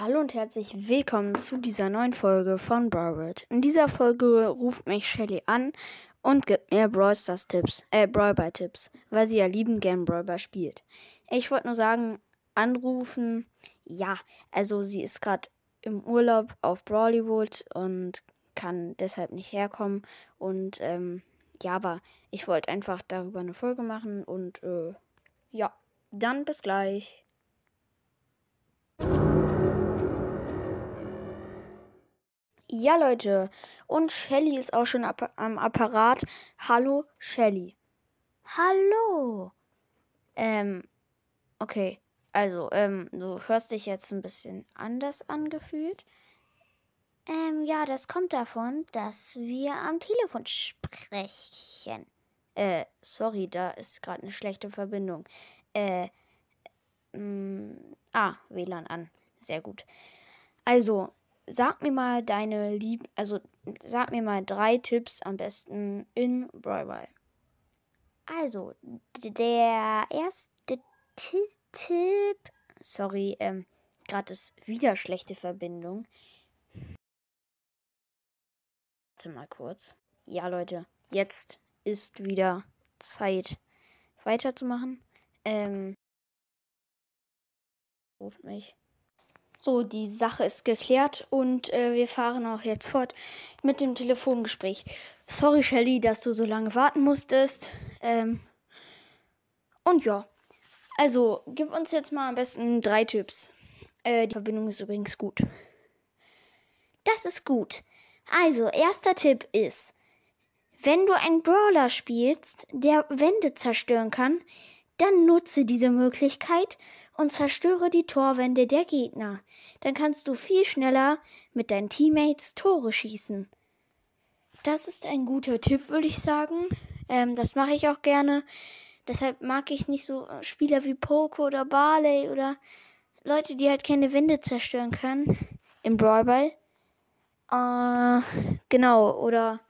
Hallo und herzlich willkommen zu dieser neuen Folge von Broward. In dieser Folge ruft mich Shelly an und gibt mir Brawl Stars Tipps, äh, Brawl Ball Tipps, weil sie ja lieben gern Brawl Ball spielt. Ich wollte nur sagen, anrufen, ja, also sie ist gerade im Urlaub auf Brawlywood und kann deshalb nicht herkommen und, ähm, ja, aber ich wollte einfach darüber eine Folge machen und, äh, ja, dann bis gleich. Ja, Leute. Und Shelly ist auch schon app am Apparat. Hallo, Shelly. Hallo. Ähm, okay. Also, ähm, du hörst dich jetzt ein bisschen anders angefühlt. Ähm, ja, das kommt davon, dass wir am Telefon sprechen. Äh, sorry, da ist gerade eine schlechte Verbindung. Äh, mh, ah, WLAN an. Sehr gut. Also, sag mir mal deine Lieb, also sag mir mal drei Tipps am besten in Brawl. Also, der erste Tipp, sorry, ähm, gerade ist wieder schlechte Verbindung. Warte mal kurz. Ja, Leute, jetzt ist wieder Zeit weiterzumachen. Ähm, ruft mich. So, die Sache ist geklärt und äh, wir fahren auch jetzt fort mit dem Telefongespräch. Sorry, Shelly, dass du so lange warten musstest. Ähm, und ja, also gib uns jetzt mal am besten drei Tipps. Äh, die Verbindung ist übrigens gut. Das ist gut. Also, erster Tipp ist, wenn du einen Brawler spielst, der Wände zerstören kann, dann nutze diese Möglichkeit und zerstöre die Torwände der Gegner. Dann kannst du viel schneller mit deinen Teammates Tore schießen. Das ist ein guter Tipp, würde ich sagen. Ähm, das mache ich auch gerne. Deshalb mag ich nicht so Spieler wie Poco oder Barley oder Leute, die halt keine Wände zerstören können im Brawlball. Äh, genau, oder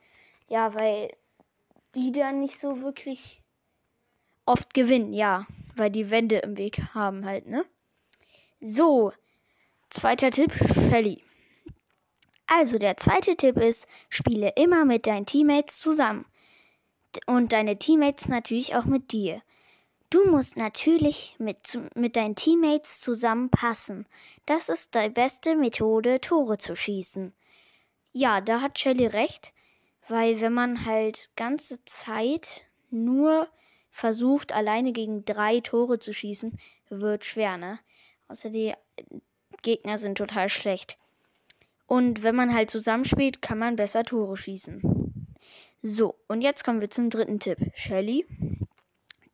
ja, weil die dann nicht so wirklich oft gewinnen, ja weil die Wände im Weg haben halt, ne? So, zweiter Tipp, Shelly. Also, der zweite Tipp ist, spiele immer mit deinen Teammates zusammen. Und deine Teammates natürlich auch mit dir. Du musst natürlich mit, mit deinen Teammates zusammenpassen. Das ist die beste Methode, Tore zu schießen. Ja, da hat Shelly recht, weil wenn man halt ganze Zeit nur versucht, alleine gegen drei Tore zu schießen, wird schwer, ne? Außer die Gegner sind total schlecht. Und wenn man halt zusammenspielt, kann man besser Tore schießen. So, und jetzt kommen wir zum dritten Tipp. Shelly.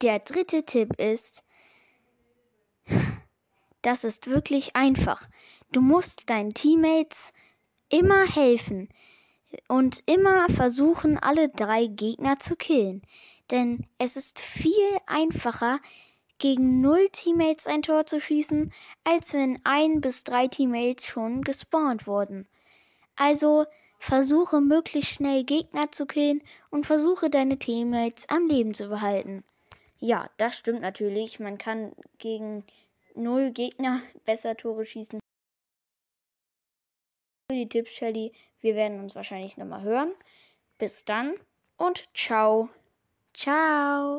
Der dritte Tipp ist, das ist wirklich einfach. Du musst deinen Teammates immer helfen und immer versuchen, alle drei Gegner zu killen denn es ist viel einfacher, gegen null Teammates ein Tor zu schießen, als wenn ein bis drei Teammates schon gespawnt wurden. Also versuche möglichst schnell Gegner zu killen und versuche deine Teammates am Leben zu behalten. Ja, das stimmt natürlich. Man kann gegen null Gegner besser Tore schießen. Für die Tipps, Shelly. Wir werden uns wahrscheinlich nochmal hören. Bis dann und ciao. Ciao.